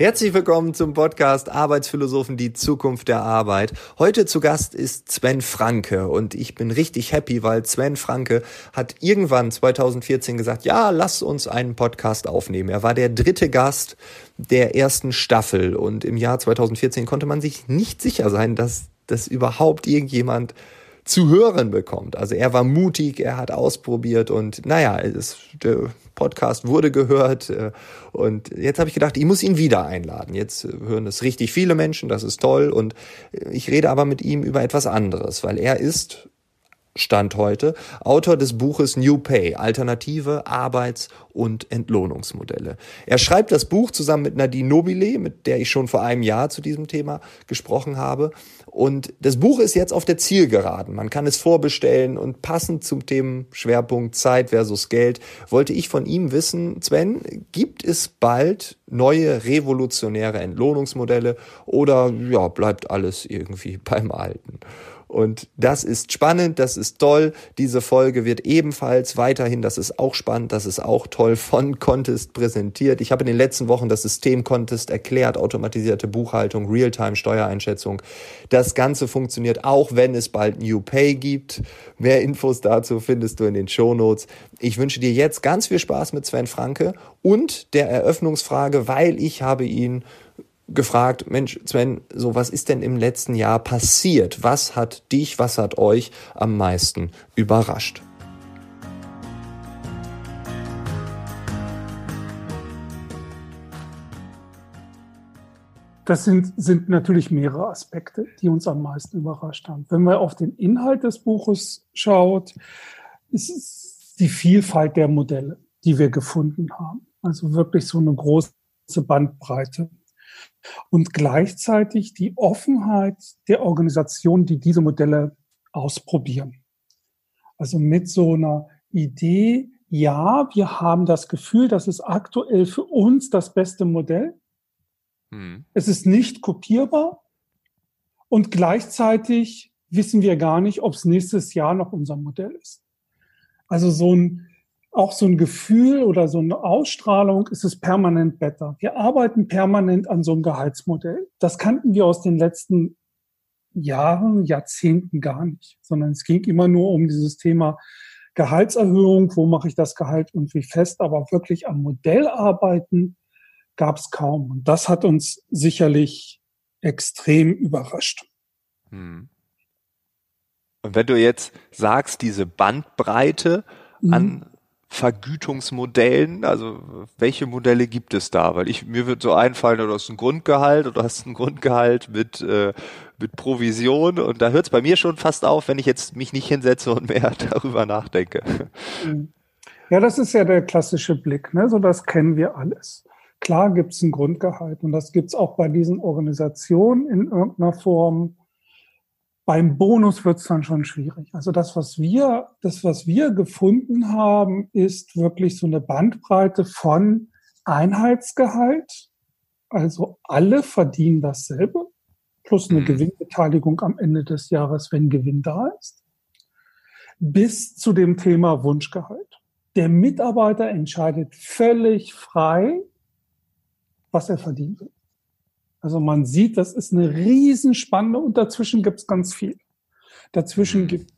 Herzlich willkommen zum Podcast Arbeitsphilosophen, die Zukunft der Arbeit. Heute zu Gast ist Sven Franke und ich bin richtig happy, weil Sven Franke hat irgendwann 2014 gesagt, ja, lass uns einen Podcast aufnehmen. Er war der dritte Gast der ersten Staffel und im Jahr 2014 konnte man sich nicht sicher sein, dass das überhaupt irgendjemand zu hören bekommt. Also er war mutig, er hat ausprobiert und naja, es, Podcast wurde gehört äh, und jetzt habe ich gedacht, ich muss ihn wieder einladen. Jetzt hören es richtig viele Menschen, das ist toll und ich rede aber mit ihm über etwas anderes, weil er ist Stand heute, Autor des Buches New Pay, alternative Arbeits- und Entlohnungsmodelle. Er schreibt das Buch zusammen mit Nadine Nobile, mit der ich schon vor einem Jahr zu diesem Thema gesprochen habe. Und das Buch ist jetzt auf der Zielgeraden. Man kann es vorbestellen und passend zum Themenschwerpunkt Zeit versus Geld wollte ich von ihm wissen, Sven, gibt es bald neue revolutionäre Entlohnungsmodelle oder ja, bleibt alles irgendwie beim Alten? Und das ist spannend, das ist toll. Diese Folge wird ebenfalls weiterhin, das ist auch spannend, das ist auch toll, von Contest präsentiert. Ich habe in den letzten Wochen das System Contest erklärt, automatisierte Buchhaltung, Realtime Steuereinschätzung. Das Ganze funktioniert auch, wenn es bald New Pay gibt. Mehr Infos dazu findest du in den Show Notes. Ich wünsche dir jetzt ganz viel Spaß mit Sven Franke und der Eröffnungsfrage, weil ich habe ihn gefragt, Mensch, Sven, so was ist denn im letzten Jahr passiert? Was hat dich, was hat euch am meisten überrascht? Das sind, sind natürlich mehrere Aspekte, die uns am meisten überrascht haben. Wenn man auf den Inhalt des Buches schaut, ist es die Vielfalt der Modelle, die wir gefunden haben. Also wirklich so eine große Bandbreite und gleichzeitig die Offenheit der Organisationen, die diese Modelle ausprobieren. Also mit so einer Idee, ja, wir haben das Gefühl, das ist aktuell für uns das beste Modell. Hm. Es ist nicht kopierbar und gleichzeitig wissen wir gar nicht, ob es nächstes Jahr noch unser Modell ist. Also so ein auch so ein Gefühl oder so eine Ausstrahlung ist es permanent besser. Wir arbeiten permanent an so einem Gehaltsmodell. Das kannten wir aus den letzten Jahren, Jahrzehnten gar nicht, sondern es ging immer nur um dieses Thema Gehaltserhöhung, wo mache ich das Gehalt irgendwie fest, aber wirklich am Modell arbeiten gab es kaum. Und das hat uns sicherlich extrem überrascht. Hm. Und wenn du jetzt sagst, diese Bandbreite an mhm. Vergütungsmodellen? Also welche Modelle gibt es da? Weil ich mir wird so einfallen, du hast ein Grundgehalt oder hast ein Grundgehalt mit äh, mit Provision und da hört es bei mir schon fast auf, wenn ich jetzt mich nicht hinsetze und mehr darüber nachdenke. Ja, das ist ja der klassische Blick, ne? So das kennen wir alles. Klar gibt es ein Grundgehalt und das gibt es auch bei diesen Organisationen in irgendeiner Form beim Bonus wird es dann schon schwierig. Also das, was wir, das, was wir gefunden haben, ist wirklich so eine Bandbreite von Einheitsgehalt. Also alle verdienen dasselbe, plus eine mhm. Gewinnbeteiligung am Ende des Jahres, wenn Gewinn da ist, bis zu dem Thema Wunschgehalt. Der Mitarbeiter entscheidet völlig frei, was er verdienen will. Also man sieht, das ist eine Riesenspanne und dazwischen gibt es ganz viel. Dazwischen mhm. gibt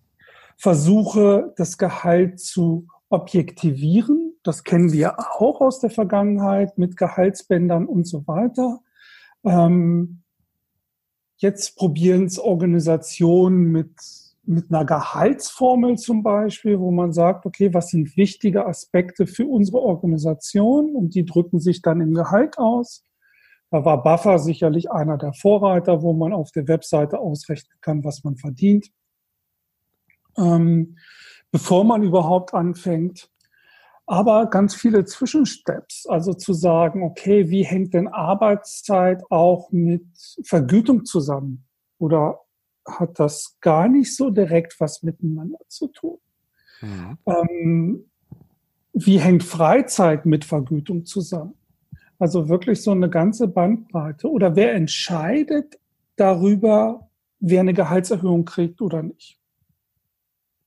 Versuche, das Gehalt zu objektivieren. Das kennen wir auch aus der Vergangenheit mit Gehaltsbändern und so weiter. Ähm, jetzt probieren es Organisationen mit, mit einer Gehaltsformel zum Beispiel, wo man sagt, okay, was sind wichtige Aspekte für unsere Organisation? Und die drücken sich dann im Gehalt aus. Da war Buffer sicherlich einer der Vorreiter, wo man auf der Webseite ausrechnen kann, was man verdient. Ähm, bevor man überhaupt anfängt. Aber ganz viele Zwischensteps, also zu sagen, okay, wie hängt denn Arbeitszeit auch mit Vergütung zusammen? Oder hat das gar nicht so direkt was miteinander zu tun? Mhm. Ähm, wie hängt Freizeit mit Vergütung zusammen? Also wirklich so eine ganze Bandbreite. Oder wer entscheidet darüber, wer eine Gehaltserhöhung kriegt oder nicht?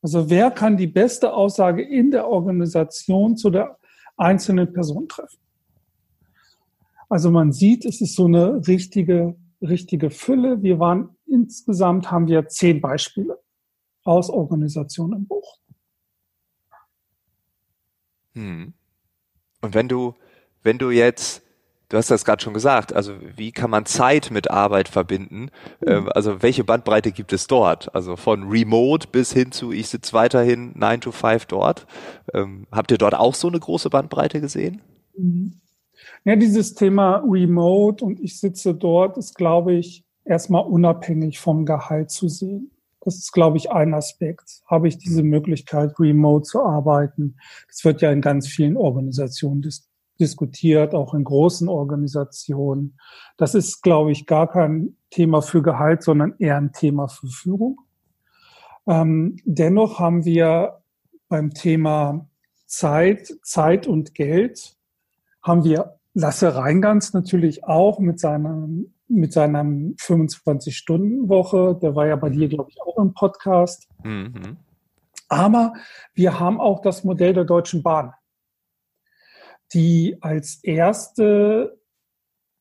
Also wer kann die beste Aussage in der Organisation zu der einzelnen Person treffen? Also man sieht, es ist so eine richtige, richtige Fülle. Wir waren insgesamt haben wir zehn Beispiele aus Organisationen im Buch. Hm. Und wenn du, wenn du jetzt, du hast das gerade schon gesagt, also wie kann man Zeit mit Arbeit verbinden? Mhm. Also welche Bandbreite gibt es dort? Also von Remote bis hin zu, ich sitze weiterhin 9 to 5 dort. Ähm, habt ihr dort auch so eine große Bandbreite gesehen? Mhm. Ja, dieses Thema Remote und ich sitze dort ist, glaube ich, erstmal unabhängig vom Gehalt zu sehen. Das ist, glaube ich, ein Aspekt. Habe ich diese Möglichkeit, remote zu arbeiten? Das wird ja in ganz vielen Organisationen dis diskutiert, auch in großen Organisationen. Das ist, glaube ich, gar kein Thema für Gehalt, sondern eher ein Thema für Führung. Ähm, dennoch haben wir beim Thema Zeit, Zeit und Geld, haben wir Lasse Reingans natürlich auch mit seinem mit seiner 25-Stunden-Woche. Der war ja bei dir, glaube ich, auch im Podcast. Mhm. Aber wir haben auch das Modell der Deutschen Bahn, die als erste,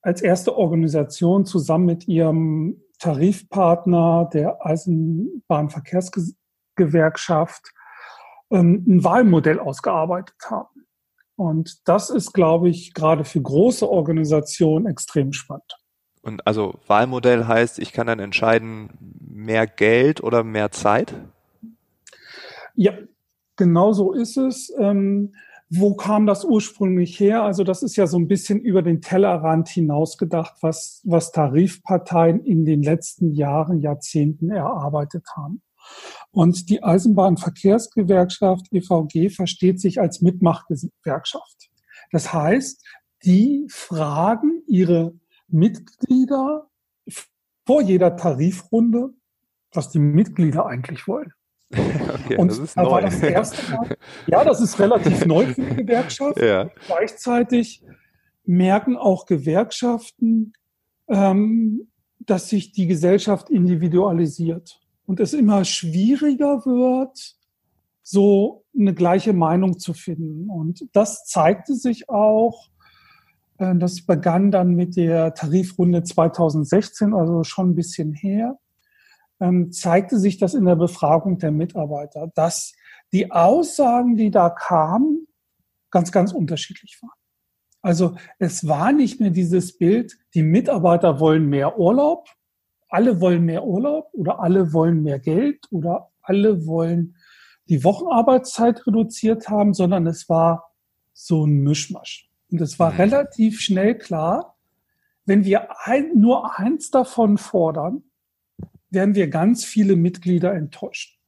als erste Organisation zusammen mit ihrem Tarifpartner der Eisenbahnverkehrsgewerkschaft ähm, ein Wahlmodell ausgearbeitet haben. Und das ist, glaube ich, gerade für große Organisationen extrem spannend. Und also Wahlmodell heißt, ich kann dann entscheiden, mehr Geld oder mehr Zeit? Ja, genau so ist es. Wo kam das ursprünglich her? Also das ist ja so ein bisschen über den Tellerrand hinausgedacht, was, was Tarifparteien in den letzten Jahren, Jahrzehnten erarbeitet haben. Und die Eisenbahnverkehrsgewerkschaft EVG versteht sich als Mitmachgewerkschaft. Das heißt, die fragen ihre Mitglieder vor jeder Tarifrunde, was die Mitglieder eigentlich wollen. Okay, und das ist da neu. war das erste Mal, ja, das ist relativ neu für die Gewerkschaft. Ja. Gleichzeitig merken auch Gewerkschaften, ähm, dass sich die Gesellschaft individualisiert und es immer schwieriger wird, so eine gleiche Meinung zu finden. Und das zeigte sich auch äh, das begann dann mit der Tarifrunde 2016, also schon ein bisschen her. Ähm, zeigte sich das in der Befragung der Mitarbeiter, dass die Aussagen, die da kamen, ganz, ganz unterschiedlich waren. Also es war nicht mehr dieses Bild, die Mitarbeiter wollen mehr Urlaub, alle wollen mehr Urlaub oder alle wollen mehr Geld oder alle wollen die Wochenarbeitszeit reduziert haben, sondern es war so ein Mischmasch. Und es war mhm. relativ schnell klar, wenn wir ein, nur eins davon fordern, werden wir ganz viele Mitglieder enttäuscht.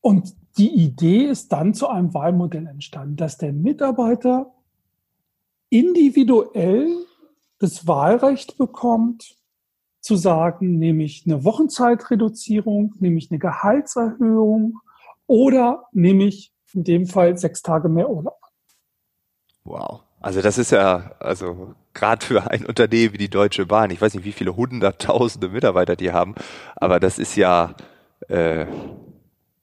Und die Idee ist dann zu einem Wahlmodell entstanden, dass der Mitarbeiter individuell das Wahlrecht bekommt, zu sagen, nehme ich eine Wochenzeitreduzierung, nehme ich eine Gehaltserhöhung oder nehme ich in dem Fall sechs Tage mehr Urlaub. Wow. Also das ist ja, also gerade für ein Unternehmen wie die Deutsche Bahn, ich weiß nicht, wie viele hunderttausende Mitarbeiter die haben, aber das ist ja, äh,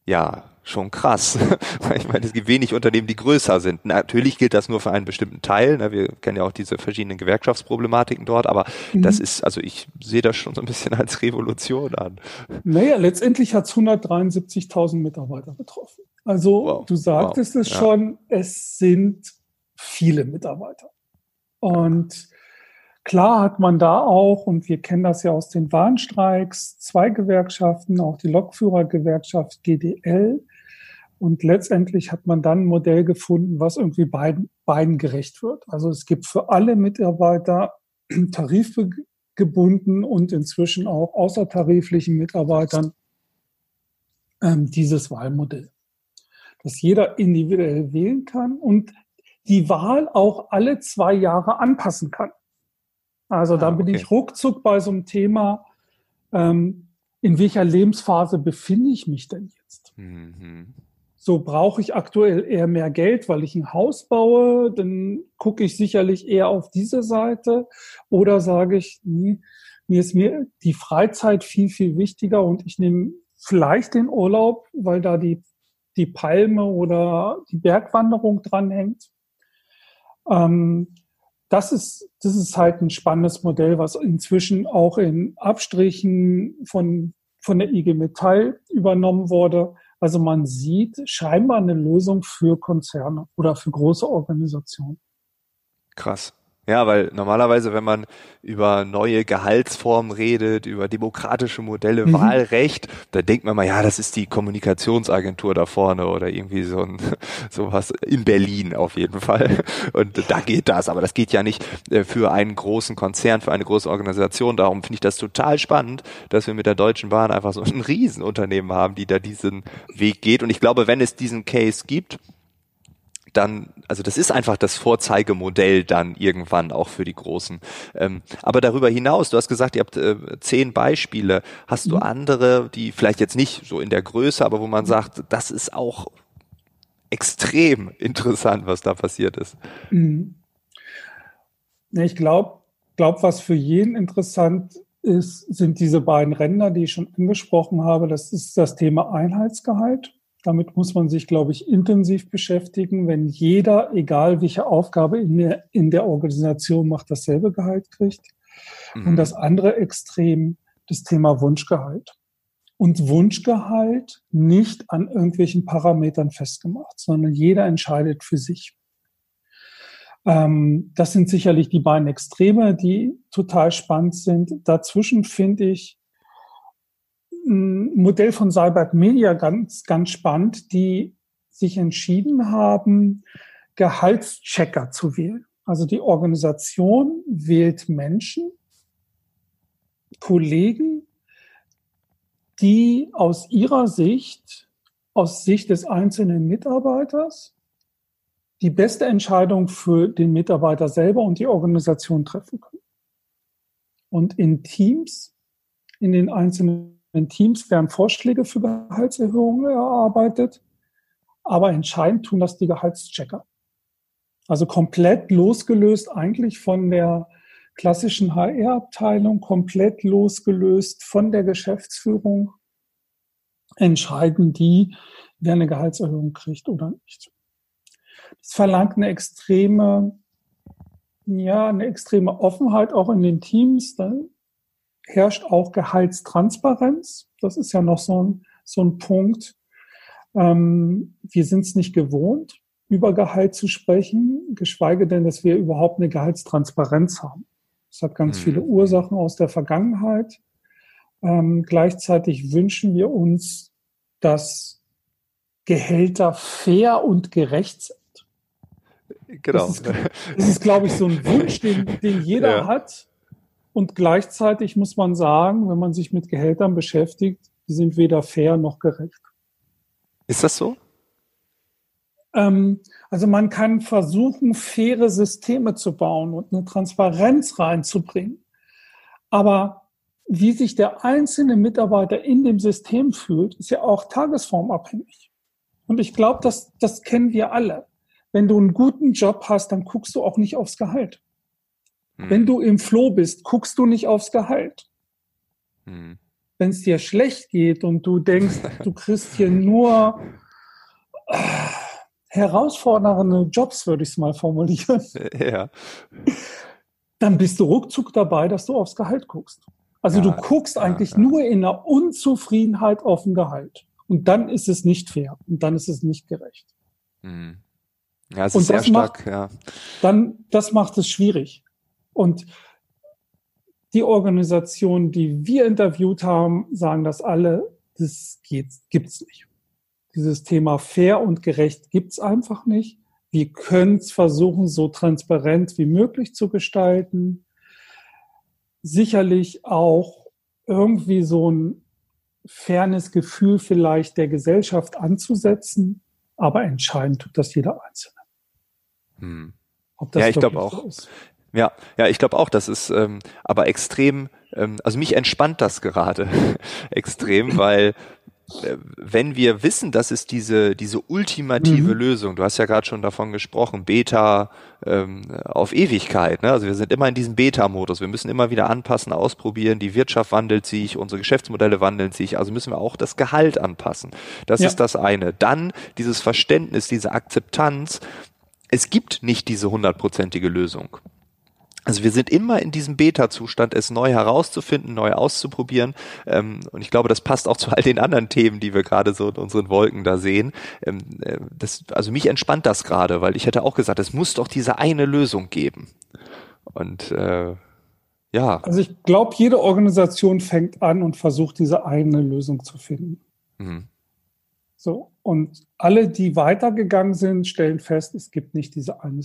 ja, schon krass. ich meine, es gibt wenig Unternehmen, die größer sind. Natürlich gilt das nur für einen bestimmten Teil. Ne? Wir kennen ja auch diese verschiedenen Gewerkschaftsproblematiken dort, aber mhm. das ist, also ich sehe das schon so ein bisschen als Revolution an. Naja, letztendlich hat es 173.000 Mitarbeiter betroffen. Also wow. du sagtest wow. es ja. schon, es sind viele Mitarbeiter. Und klar hat man da auch, und wir kennen das ja aus den Warnstreiks, zwei Gewerkschaften, auch die Lokführergewerkschaft GDL. Und letztendlich hat man dann ein Modell gefunden, was irgendwie beiden, beiden gerecht wird. Also es gibt für alle Mitarbeiter tarifgebunden und inzwischen auch außertariflichen Mitarbeitern ähm, dieses Wahlmodell dass jeder individuell wählen kann und die Wahl auch alle zwei Jahre anpassen kann. Also ah, da bin okay. ich ruckzuck bei so einem Thema, ähm, in welcher Lebensphase befinde ich mich denn jetzt? Mhm. So brauche ich aktuell eher mehr Geld, weil ich ein Haus baue, dann gucke ich sicherlich eher auf diese Seite oder sage ich, nee, mir ist mir die Freizeit viel, viel wichtiger und ich nehme vielleicht den Urlaub, weil da die die Palme oder die Bergwanderung dranhängt. Ähm, das ist, das ist halt ein spannendes Modell, was inzwischen auch in Abstrichen von, von der IG Metall übernommen wurde. Also man sieht scheinbar eine Lösung für Konzerne oder für große Organisationen. Krass. Ja, weil normalerweise, wenn man über neue Gehaltsformen redet, über demokratische Modelle, mhm. Wahlrecht, da denkt man mal, ja, das ist die Kommunikationsagentur da vorne oder irgendwie so ein sowas in Berlin auf jeden Fall. Und da geht das, aber das geht ja nicht äh, für einen großen Konzern, für eine große Organisation. Darum finde ich das total spannend, dass wir mit der Deutschen Bahn einfach so ein Riesenunternehmen haben, die da diesen Weg geht. Und ich glaube, wenn es diesen Case gibt, dann, also das ist einfach das Vorzeigemodell dann irgendwann auch für die Großen. Ähm, aber darüber hinaus, du hast gesagt, ihr habt äh, zehn Beispiele. Hast du mhm. andere, die vielleicht jetzt nicht so in der Größe, aber wo man sagt, das ist auch extrem interessant, was da passiert ist? Mhm. Ich glaube, glaub, was für jeden interessant ist, sind diese beiden Ränder, die ich schon angesprochen habe. Das ist das Thema Einheitsgehalt damit muss man sich, glaube ich, intensiv beschäftigen, wenn jeder, egal welche Aufgabe in der, in der Organisation macht, dasselbe Gehalt kriegt. Mhm. Und das andere Extrem, das Thema Wunschgehalt. Und Wunschgehalt nicht an irgendwelchen Parametern festgemacht, sondern jeder entscheidet für sich. Ähm, das sind sicherlich die beiden Extreme, die total spannend sind. Dazwischen finde ich ein Modell von Cyberg Media ganz, ganz spannend, die sich entschieden haben, Gehaltschecker zu wählen. Also die Organisation wählt Menschen, Kollegen, die aus ihrer Sicht, aus Sicht des einzelnen Mitarbeiters, die beste Entscheidung für den Mitarbeiter selber und die Organisation treffen können. Und in Teams, in den einzelnen in Teams werden Vorschläge für Gehaltserhöhungen erarbeitet, aber entscheidend tun das die Gehaltschecker. Also komplett losgelöst eigentlich von der klassischen HR-Abteilung, komplett losgelöst von der Geschäftsführung, entscheiden die, wer eine Gehaltserhöhung kriegt oder nicht. Das verlangt eine extreme, ja, eine extreme Offenheit auch in den Teams herrscht auch Gehaltstransparenz. Das ist ja noch so ein, so ein Punkt. Ähm, wir sind es nicht gewohnt, über Gehalt zu sprechen, geschweige denn, dass wir überhaupt eine Gehaltstransparenz haben. Das hat ganz mhm. viele Ursachen aus der Vergangenheit. Ähm, gleichzeitig wünschen wir uns, dass Gehälter fair und gerecht sind. Genau. Das ist, das ist glaube ich, so ein Wunsch, den, den jeder ja. hat. Und gleichzeitig muss man sagen, wenn man sich mit Gehältern beschäftigt, die sind weder fair noch gerecht. Ist das so? Ähm, also man kann versuchen, faire Systeme zu bauen und eine Transparenz reinzubringen. Aber wie sich der einzelne Mitarbeiter in dem System fühlt, ist ja auch tagesformabhängig. Und ich glaube, das, das kennen wir alle. Wenn du einen guten Job hast, dann guckst du auch nicht aufs Gehalt. Hm. Wenn du im Flow bist, guckst du nicht aufs Gehalt. Hm. Wenn es dir schlecht geht und du denkst, du kriegst hier nur äh, herausfordernde Jobs, würde ich es mal formulieren. Ja. Dann bist du ruckzuck dabei, dass du aufs Gehalt guckst. Also ja, du guckst eigentlich ja. nur in der Unzufriedenheit auf ein Gehalt. Und dann ist es nicht fair und dann ist es nicht gerecht. Hm. Ja, es und ist sehr stark, macht, ja. Dann, das macht es schwierig. Und die Organisationen, die wir interviewt haben, sagen das alle, das geht, gibt's nicht. Dieses Thema fair und gerecht gibt's einfach nicht. Wir können es versuchen, so transparent wie möglich zu gestalten. Sicherlich auch irgendwie so ein fairness Gefühl vielleicht der Gesellschaft anzusetzen, aber entscheidend tut das jeder Einzelne. Hm. ja, ich glaube auch. So ja, ja, ich glaube auch, das ist ähm, aber extrem, ähm, also mich entspannt das gerade extrem, weil äh, wenn wir wissen, dass es diese, diese ultimative mhm. Lösung, du hast ja gerade schon davon gesprochen, Beta ähm, auf Ewigkeit, ne? also wir sind immer in diesem Beta-Modus, wir müssen immer wieder anpassen, ausprobieren, die Wirtschaft wandelt sich, unsere Geschäftsmodelle wandeln sich, also müssen wir auch das Gehalt anpassen. Das ja. ist das eine. Dann dieses Verständnis, diese Akzeptanz, es gibt nicht diese hundertprozentige Lösung. Also wir sind immer in diesem Beta-Zustand, es neu herauszufinden, neu auszuprobieren. Ähm, und ich glaube, das passt auch zu all den anderen Themen, die wir gerade so in unseren Wolken da sehen. Ähm, äh, das, also mich entspannt das gerade, weil ich hätte auch gesagt, es muss doch diese eine Lösung geben. Und äh, ja. Also ich glaube, jede Organisation fängt an und versucht, diese eine Lösung zu finden. Mhm. So, und alle, die weitergegangen sind, stellen fest, es gibt nicht diese eine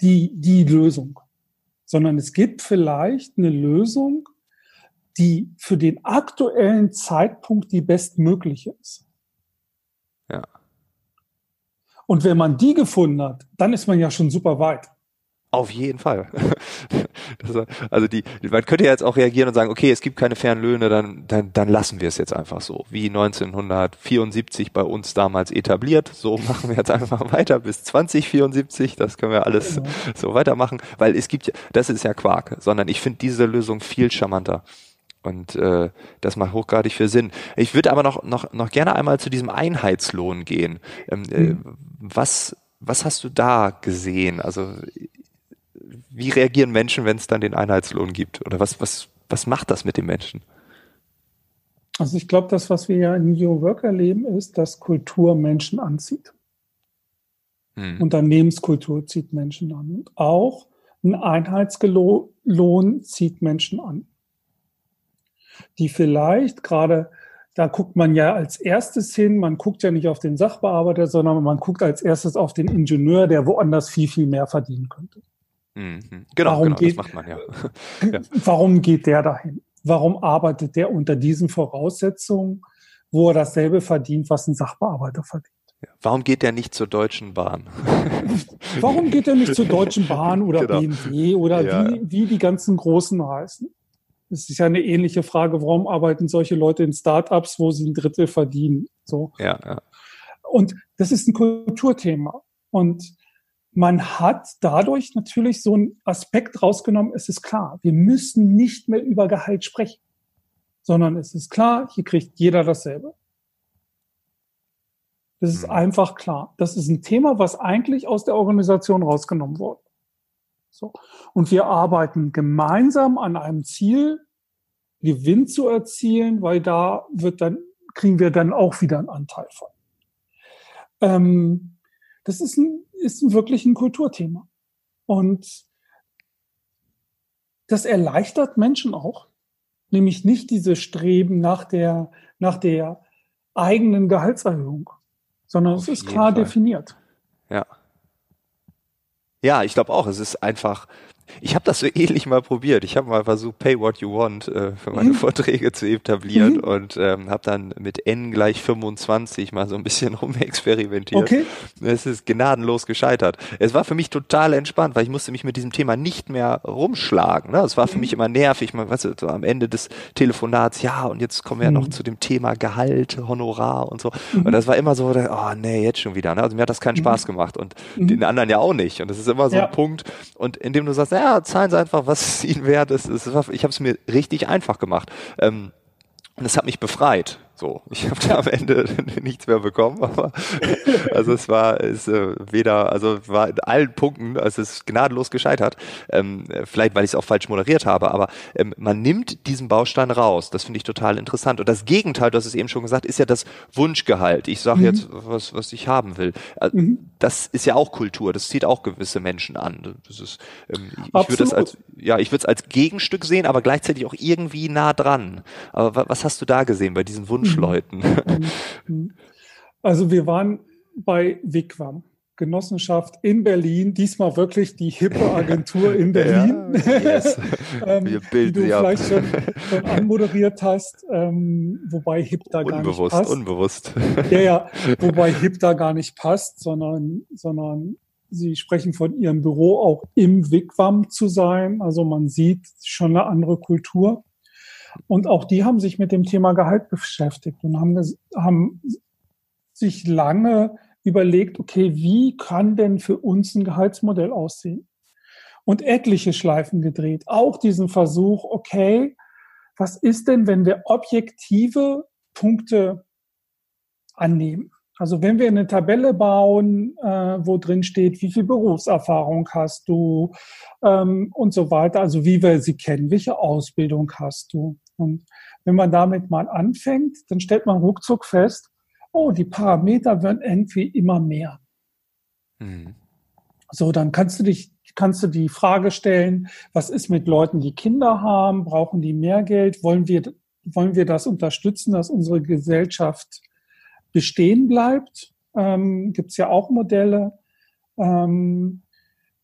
die, die Lösung, sondern es gibt vielleicht eine Lösung, die für den aktuellen Zeitpunkt die bestmögliche ist. Ja. Und wenn man die gefunden hat, dann ist man ja schon super weit. Auf jeden Fall. Das, also die, man könnte ja jetzt auch reagieren und sagen, okay, es gibt keine fairen Löhne, dann, dann, dann lassen wir es jetzt einfach so. Wie 1974 bei uns damals etabliert. So machen wir jetzt einfach weiter bis 2074. Das können wir alles genau. so weitermachen. Weil es gibt ja, das ist ja Quark, sondern ich finde diese Lösung viel charmanter. Und äh, das macht hochgradig viel Sinn. Ich würde aber noch, noch, noch gerne einmal zu diesem Einheitslohn gehen. Ähm, äh, mhm. was, was hast du da gesehen? Also wie reagieren Menschen, wenn es dann den Einheitslohn gibt? Oder was, was, was macht das mit den Menschen? Also ich glaube, das, was wir ja in New Work erleben, ist, dass Kultur Menschen anzieht. Hm. Unternehmenskultur zieht Menschen an. Und auch ein Einheitslohn zieht Menschen an. Die vielleicht gerade, da guckt man ja als erstes hin, man guckt ja nicht auf den Sachbearbeiter, sondern man guckt als erstes auf den Ingenieur, der woanders viel, viel mehr verdienen könnte. Mhm. Genau, warum genau, geht, das macht man ja. ja. Warum geht der dahin? Warum arbeitet der unter diesen Voraussetzungen, wo er dasselbe verdient, was ein Sachbearbeiter verdient? Warum geht der nicht zur Deutschen Bahn? warum geht er nicht zur Deutschen Bahn oder genau. BMW oder ja. wie, wie die ganzen Großen heißen? Es ist ja eine ähnliche Frage, warum arbeiten solche Leute in Startups, wo sie ein Drittel verdienen? So. Ja, ja. Und das ist ein Kulturthema. Und man hat dadurch natürlich so einen Aspekt rausgenommen, es ist klar, wir müssen nicht mehr über Gehalt sprechen, sondern es ist klar, hier kriegt jeder dasselbe. Das ist mhm. einfach klar. Das ist ein Thema, was eigentlich aus der Organisation rausgenommen wurde. So. Und wir arbeiten gemeinsam an einem Ziel, Gewinn zu erzielen, weil da wird dann, kriegen wir dann auch wieder einen Anteil von. Ähm, das ist, ein, ist wirklich ein Kulturthema. Und das erleichtert Menschen auch, nämlich nicht diese Streben nach der, nach der eigenen Gehaltserhöhung, sondern Auf es ist klar Fall. definiert. Ja. Ja, ich glaube auch, es ist einfach, ich habe das so ähnlich mal probiert. Ich habe mal versucht, Pay What You Want äh, für meine mhm. Vorträge zu etablieren mhm. und ähm, habe dann mit N gleich 25 mal so ein bisschen rumexperimentiert. Okay. Es ist gnadenlos gescheitert. Es war für mich total entspannt, weil ich musste mich mit diesem Thema nicht mehr rumschlagen. Ne? Es war für mhm. mich immer nervig, man, weißt du, so am Ende des Telefonats, ja, und jetzt kommen wir ja noch mhm. zu dem Thema Gehalt, Honorar und so. Mhm. Und das war immer so, oh nee, jetzt schon wieder. Ne? Also mir hat das keinen mhm. Spaß gemacht und den anderen ja auch nicht. Und das ist immer so ja. ein Punkt. Und indem du sagst, ja, zahlen Sie einfach, was Ihnen wert ist. ich habe es mir richtig einfach gemacht. Ähm, und das hat mich befreit. So, ich habe da am Ende nichts mehr bekommen, aber also es war es äh, weder, also war in allen Punkten, also es ist gnadenlos gescheitert. Ähm, vielleicht, weil ich es auch falsch moderiert habe, aber ähm, man nimmt diesen Baustein raus. Das finde ich total interessant. Und das Gegenteil, du hast es eben schon gesagt, ist ja das Wunschgehalt. Ich sage mhm. jetzt, was, was ich haben will. Also, mhm. Das ist ja auch Kultur, das zieht auch gewisse Menschen an. Das ist, ähm, ich, würde es als, ja, ich würde es als Gegenstück sehen, aber gleichzeitig auch irgendwie nah dran. Aber was hast du da gesehen bei diesem Wunsch? Mhm. Also wir waren bei Wigwam. Genossenschaft in Berlin, diesmal wirklich die hippe Agentur in Berlin, ja, yes. ähm, die du vielleicht schon, schon, anmoderiert hast, ähm, wobei hip da gar nicht passt. Unbewusst, unbewusst. Ja, ja, wobei hip da gar nicht passt, sondern, sondern sie sprechen von ihrem Büro auch im Wigwam zu sein. Also man sieht schon eine andere Kultur. Und auch die haben sich mit dem Thema Gehalt beschäftigt und haben, haben sich lange überlegt, okay, wie kann denn für uns ein Gehaltsmodell aussehen? Und etliche Schleifen gedreht. Auch diesen Versuch, okay, was ist denn, wenn wir objektive Punkte annehmen? Also wenn wir eine Tabelle bauen, äh, wo drin steht, wie viel Berufserfahrung hast du ähm, und so weiter, also wie wir sie kennen, welche Ausbildung hast du. Und wenn man damit mal anfängt, dann stellt man ruckzuck fest, oh, die Parameter werden irgendwie immer mehr. Mhm. So, dann kannst du dich, kannst du die Frage stellen, was ist mit Leuten, die Kinder haben? Brauchen die mehr Geld? Wollen wir, wollen wir das unterstützen, dass unsere Gesellschaft bestehen bleibt. Ähm, Gibt es ja auch Modelle, ähm,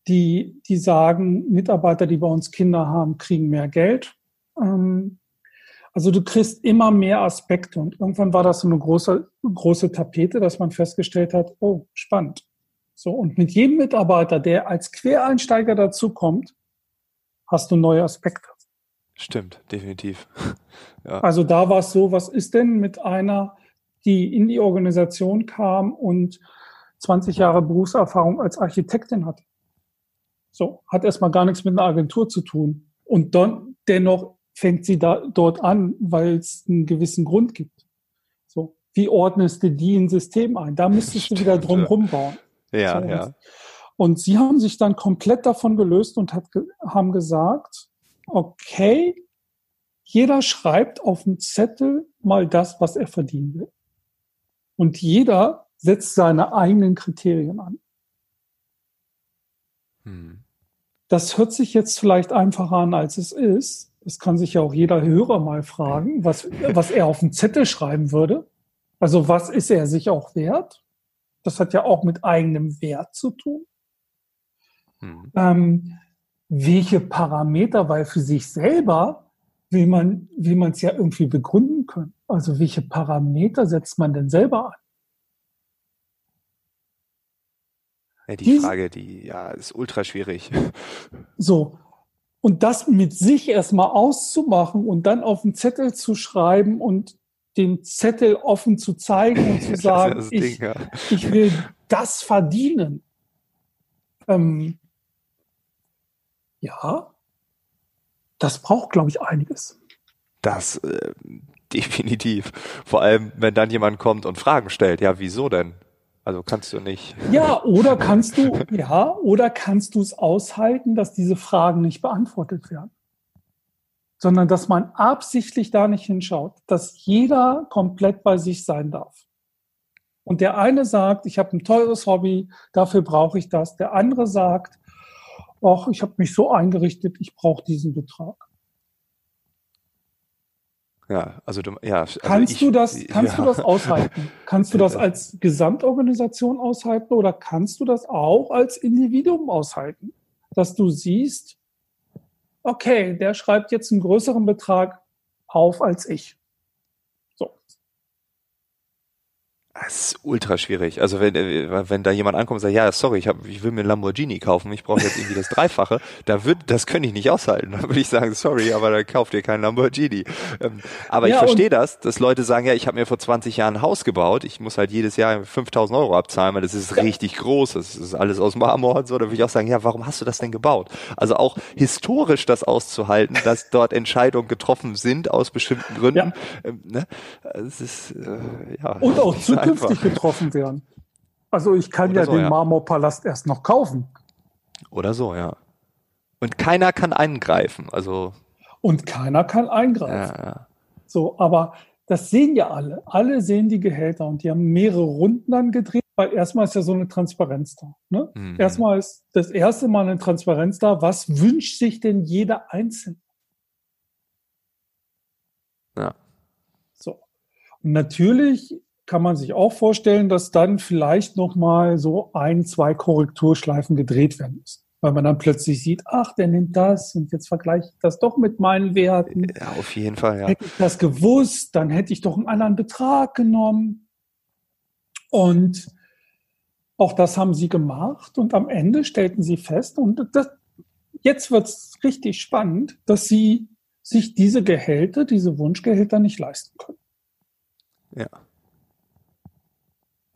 die, die sagen, Mitarbeiter, die bei uns Kinder haben, kriegen mehr Geld. Ähm, also du kriegst immer mehr Aspekte und irgendwann war das so eine große, große Tapete, dass man festgestellt hat, oh, spannend. So, und mit jedem Mitarbeiter, der als Quereinsteiger dazukommt, hast du neue Aspekte. Stimmt, definitiv. ja. Also da war es so, was ist denn mit einer die in die Organisation kam und 20 Jahre Berufserfahrung als Architektin hat. So, hat erstmal gar nichts mit einer Agentur zu tun. Und dann dennoch fängt sie da dort an, weil es einen gewissen Grund gibt. So, wie ordnest du die in System ein? Da müsstest du wieder drum rumbauen. Ja, so, ja. Und sie haben sich dann komplett davon gelöst und hat, haben gesagt, okay, jeder schreibt auf dem Zettel mal das, was er verdienen will. Und jeder setzt seine eigenen Kriterien an. Hm. Das hört sich jetzt vielleicht einfacher an, als es ist. Das kann sich ja auch jeder Hörer mal fragen, was, was er auf den Zettel schreiben würde. Also was ist er sich auch wert? Das hat ja auch mit eigenem Wert zu tun. Hm. Ähm, welche Parameter, weil für sich selber will man, will man es ja irgendwie begründen können. Also welche Parameter setzt man denn selber an? Ja, die Dies, Frage, die ja ist ultra schwierig. So. Und das mit sich erstmal auszumachen und dann auf den Zettel zu schreiben und den Zettel offen zu zeigen und zu sagen, ja ich, Ding, ja. ich will das verdienen. Ähm, ja, das braucht, glaube ich, einiges. Das äh, definitiv. Vor allem, wenn dann jemand kommt und Fragen stellt. Ja, wieso denn? Also kannst du nicht. Ja, oder kannst du, ja, oder kannst du es aushalten, dass diese Fragen nicht beantwortet werden? Sondern dass man absichtlich da nicht hinschaut, dass jeder komplett bei sich sein darf. Und der eine sagt, ich habe ein teures Hobby, dafür brauche ich das. Der andere sagt, ach, ich habe mich so eingerichtet, ich brauche diesen Betrag. Ja, also du, ja. Also kannst ich, du das, kannst ja. du das aushalten? Kannst du das als Gesamtorganisation aushalten oder kannst du das auch als Individuum aushalten? Dass du siehst, okay, der schreibt jetzt einen größeren Betrag auf als ich. Das ist ultra schwierig. Also wenn, äh, wenn da jemand ankommt und sagt, ja, sorry, ich, hab, ich will mir einen Lamborghini kaufen, ich brauche jetzt irgendwie das Dreifache, da wird, das könnte ich nicht aushalten. Da würde ich sagen, sorry, aber dann kauft ihr keinen Lamborghini. Ähm, aber ja, ich verstehe das, dass Leute sagen, ja, ich habe mir vor 20 Jahren ein Haus gebaut, ich muss halt jedes Jahr 5000 Euro abzahlen, weil das ist richtig groß, das ist alles aus Marmor und so. Da würde ich auch sagen, ja, warum hast du das denn gebaut? Also auch historisch das auszuhalten, dass dort Entscheidungen getroffen sind aus bestimmten Gründen. Ja. Ähm, ne? Das ist, äh, ja. Und auch zukünftig getroffen werden. Also ich kann Oder ja so, den ja. Marmorpalast erst noch kaufen. Oder so, ja. Und keiner kann eingreifen, also. Und keiner kann eingreifen. Ja, ja. So, aber das sehen ja alle. Alle sehen die Gehälter und die haben mehrere Runden dann gedreht, weil erstmal ist ja so eine Transparenz da. Ne? Mhm. Erstmal ist das erste Mal eine Transparenz da. Was wünscht sich denn jeder Einzelne? Ja. So. Und natürlich kann man sich auch vorstellen, dass dann vielleicht noch mal so ein, zwei Korrekturschleifen gedreht werden müssen. Weil man dann plötzlich sieht, ach, der nimmt das und jetzt vergleiche ich das doch mit meinen Werten. Ja, auf jeden Fall, ja. Hätte ich das gewusst, dann hätte ich doch einen anderen Betrag genommen. Und auch das haben sie gemacht und am Ende stellten sie fest, und das, jetzt wird es richtig spannend, dass sie sich diese Gehälter, diese Wunschgehälter nicht leisten können. Ja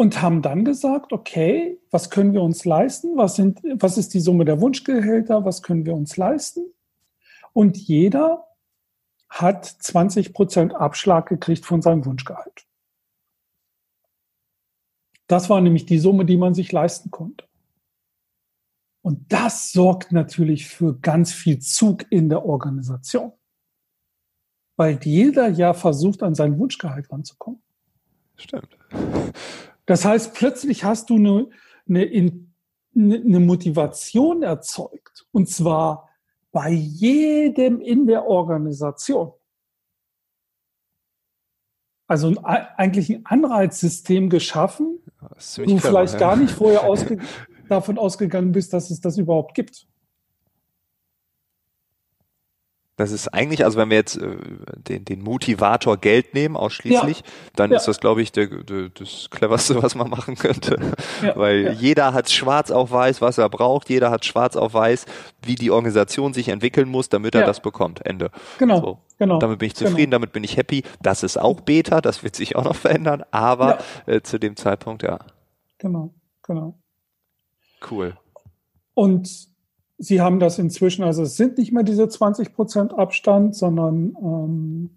und haben dann gesagt, okay, was können wir uns leisten? Was, sind, was ist die Summe der Wunschgehälter? Was können wir uns leisten? Und jeder hat 20 Prozent Abschlag gekriegt von seinem Wunschgehalt. Das war nämlich die Summe, die man sich leisten konnte. Und das sorgt natürlich für ganz viel Zug in der Organisation. Weil jeder ja versucht, an sein Wunschgehalt ranzukommen. Stimmt. Das heißt, plötzlich hast du eine, eine, eine Motivation erzeugt. Und zwar bei jedem in der Organisation. Also ein, eigentlich ein Anreizsystem geschaffen, du clever, vielleicht gar nicht vorher ausge davon ausgegangen bist, dass es das überhaupt gibt. Das ist eigentlich, also wenn wir jetzt äh, den, den Motivator Geld nehmen, ausschließlich, ja. dann ja. ist das, glaube ich, der, der, das cleverste, was man machen könnte. Ja. Weil jeder hat schwarz auf weiß, was er braucht, jeder hat schwarz auf weiß, wie die Organisation sich entwickeln muss, damit er das bekommt. Ende. Genau. So. Genau. Damit bin ich zufrieden, genau. damit bin ich happy. Das ist auch Beta, das wird sich auch noch verändern, aber äh, zu dem Zeitpunkt, ja. Genau, genau. Cool. Und Sie haben das inzwischen, also es sind nicht mehr diese 20 Prozent Abstand, sondern ähm,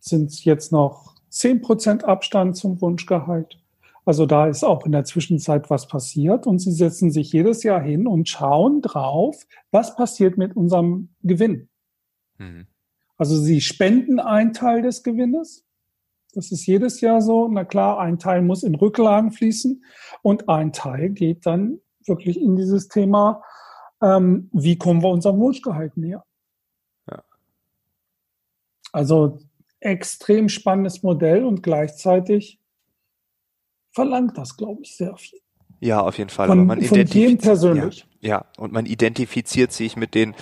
sind jetzt noch 10 Prozent Abstand zum Wunschgehalt. Also da ist auch in der Zwischenzeit was passiert und sie setzen sich jedes Jahr hin und schauen drauf, was passiert mit unserem Gewinn. Mhm. Also sie spenden einen Teil des Gewinnes. Das ist jedes Jahr so. Na klar, ein Teil muss in Rücklagen fließen und ein Teil geht dann wirklich in dieses Thema, ähm, wie kommen wir unserem Wunschgehalt näher. Ja. Also extrem spannendes Modell und gleichzeitig verlangt das, glaube ich, sehr viel. Ja, auf jeden Fall. Von, Aber man von jedem persönlich. Ja. Ja, und man identifiziert sich mit den,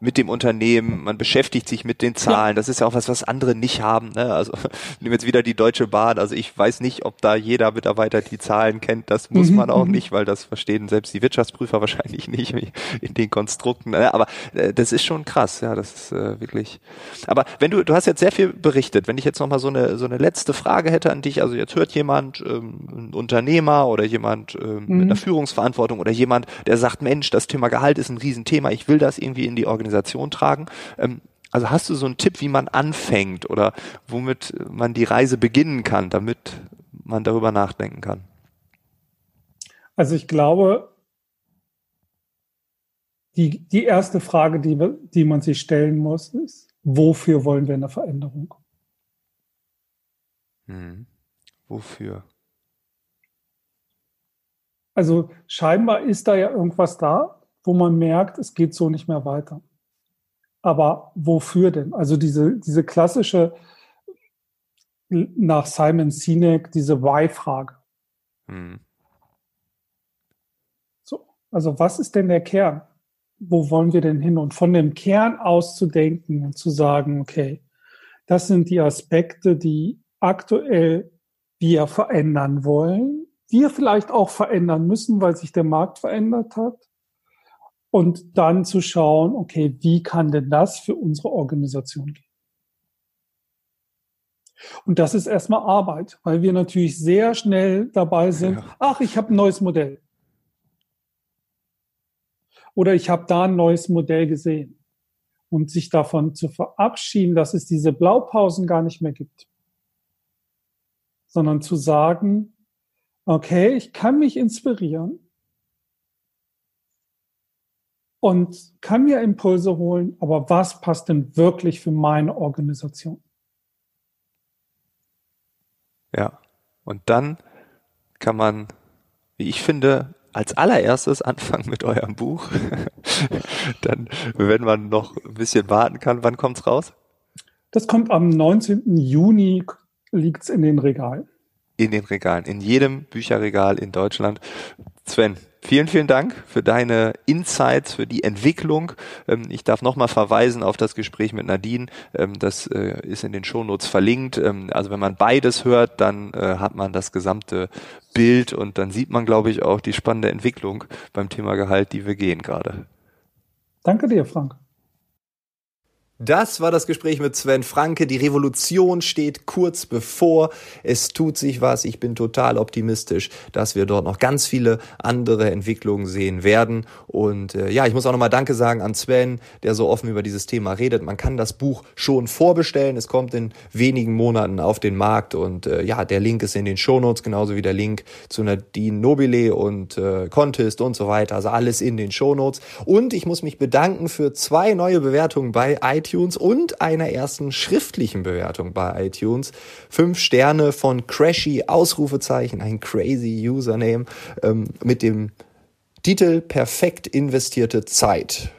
mit dem Unternehmen, man beschäftigt sich mit den Zahlen. Ja. Das ist ja auch was, was andere nicht haben. Ne? Also nehmen jetzt wieder die Deutsche Bahn. Also ich weiß nicht, ob da jeder Mitarbeiter die Zahlen kennt. Das muss mhm. man auch mhm. nicht, weil das verstehen selbst die Wirtschaftsprüfer wahrscheinlich nicht in den Konstrukten. Ne? Aber äh, das ist schon krass. Ja, das ist äh, wirklich. Aber wenn du, du hast jetzt sehr viel berichtet. Wenn ich jetzt noch mal so eine so eine letzte Frage hätte an dich. Also jetzt hört jemand, ähm, ein Unternehmer oder jemand ähm, mhm. mit einer Führungsverantwortung oder jemand, der sagt, Mensch Mensch, das Thema Gehalt ist ein Riesenthema, ich will das irgendwie in die Organisation tragen. Ähm, also hast du so einen Tipp, wie man anfängt oder womit man die Reise beginnen kann, damit man darüber nachdenken kann? Also ich glaube, die, die erste Frage, die, die man sich stellen muss, ist, wofür wollen wir eine Veränderung? Hm. Wofür? Also scheinbar ist da ja irgendwas da, wo man merkt, es geht so nicht mehr weiter. Aber wofür denn? Also diese, diese klassische, nach Simon Sinek, diese Why-Frage. Hm. So, also was ist denn der Kern? Wo wollen wir denn hin? Und von dem Kern aus zu denken und zu sagen, okay, das sind die Aspekte, die aktuell wir verändern wollen wir vielleicht auch verändern müssen, weil sich der Markt verändert hat. Und dann zu schauen, okay, wie kann denn das für unsere Organisation gehen? Und das ist erstmal Arbeit, weil wir natürlich sehr schnell dabei sind, ja. ach, ich habe ein neues Modell. Oder ich habe da ein neues Modell gesehen. Und sich davon zu verabschieden, dass es diese Blaupausen gar nicht mehr gibt. Sondern zu sagen, Okay, ich kann mich inspirieren und kann mir Impulse holen, aber was passt denn wirklich für meine Organisation? Ja, und dann kann man, wie ich finde, als allererstes anfangen mit eurem Buch. dann, wenn man noch ein bisschen warten kann, wann kommt's raus? Das kommt am 19. Juni, liegt's in den Regalen in den Regalen, in jedem Bücherregal in Deutschland. Sven, vielen, vielen Dank für deine Insights, für die Entwicklung. Ähm, ich darf nochmal verweisen auf das Gespräch mit Nadine. Ähm, das äh, ist in den Shownotes verlinkt. Ähm, also wenn man beides hört, dann äh, hat man das gesamte Bild und dann sieht man, glaube ich, auch die spannende Entwicklung beim Thema Gehalt, die wir gehen gerade. Danke dir, Frank. Das war das Gespräch mit Sven Franke. Die Revolution steht kurz bevor. Es tut sich was. Ich bin total optimistisch, dass wir dort noch ganz viele andere Entwicklungen sehen werden. Und äh, ja, ich muss auch nochmal Danke sagen an Sven, der so offen über dieses Thema redet. Man kann das Buch schon vorbestellen. Es kommt in wenigen Monaten auf den Markt. Und äh, ja, der Link ist in den Shownotes, genauso wie der Link zu Nadine Nobile und äh, Contest und so weiter. Also alles in den Shownotes. Und ich muss mich bedanken für zwei neue Bewertungen bei iTunes iTunes und einer ersten schriftlichen Bewertung bei iTunes. Fünf Sterne von Crashy, Ausrufezeichen, ein crazy Username ähm, mit dem Titel Perfekt investierte Zeit.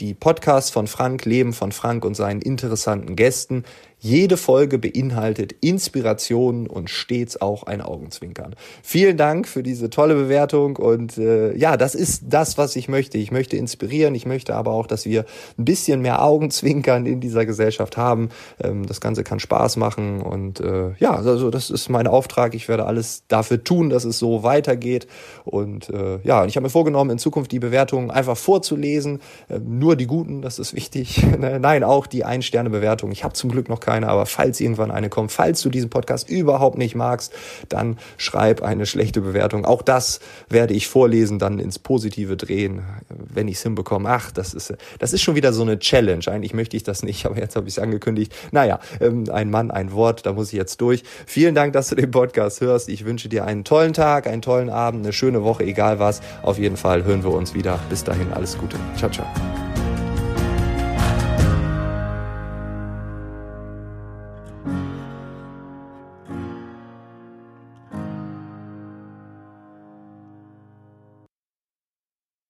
Die Podcasts von Frank leben von Frank und seinen interessanten Gästen. Jede Folge beinhaltet Inspirationen und stets auch ein Augenzwinkern. Vielen Dank für diese tolle Bewertung und äh, ja, das ist das, was ich möchte. Ich möchte inspirieren, ich möchte aber auch, dass wir ein bisschen mehr Augenzwinkern in dieser Gesellschaft haben. Ähm, das Ganze kann Spaß machen und äh, ja, also das ist mein Auftrag. Ich werde alles dafür tun, dass es so weitergeht und äh, ja, ich habe mir vorgenommen, in Zukunft die Bewertungen einfach vorzulesen, äh, nur die guten, das ist wichtig. Nein, auch die Ein-Sterne-Bewertung. Ich habe zum Glück noch keine keine, aber falls irgendwann eine kommt, falls du diesen Podcast überhaupt nicht magst, dann schreib eine schlechte Bewertung. Auch das werde ich vorlesen, dann ins Positive drehen, wenn ich es hinbekomme. Ach, das ist, das ist schon wieder so eine Challenge. Eigentlich möchte ich das nicht, aber jetzt habe ich es angekündigt. Naja, ähm, ein Mann, ein Wort, da muss ich jetzt durch. Vielen Dank, dass du den Podcast hörst. Ich wünsche dir einen tollen Tag, einen tollen Abend, eine schöne Woche, egal was. Auf jeden Fall hören wir uns wieder. Bis dahin, alles Gute. Ciao, ciao.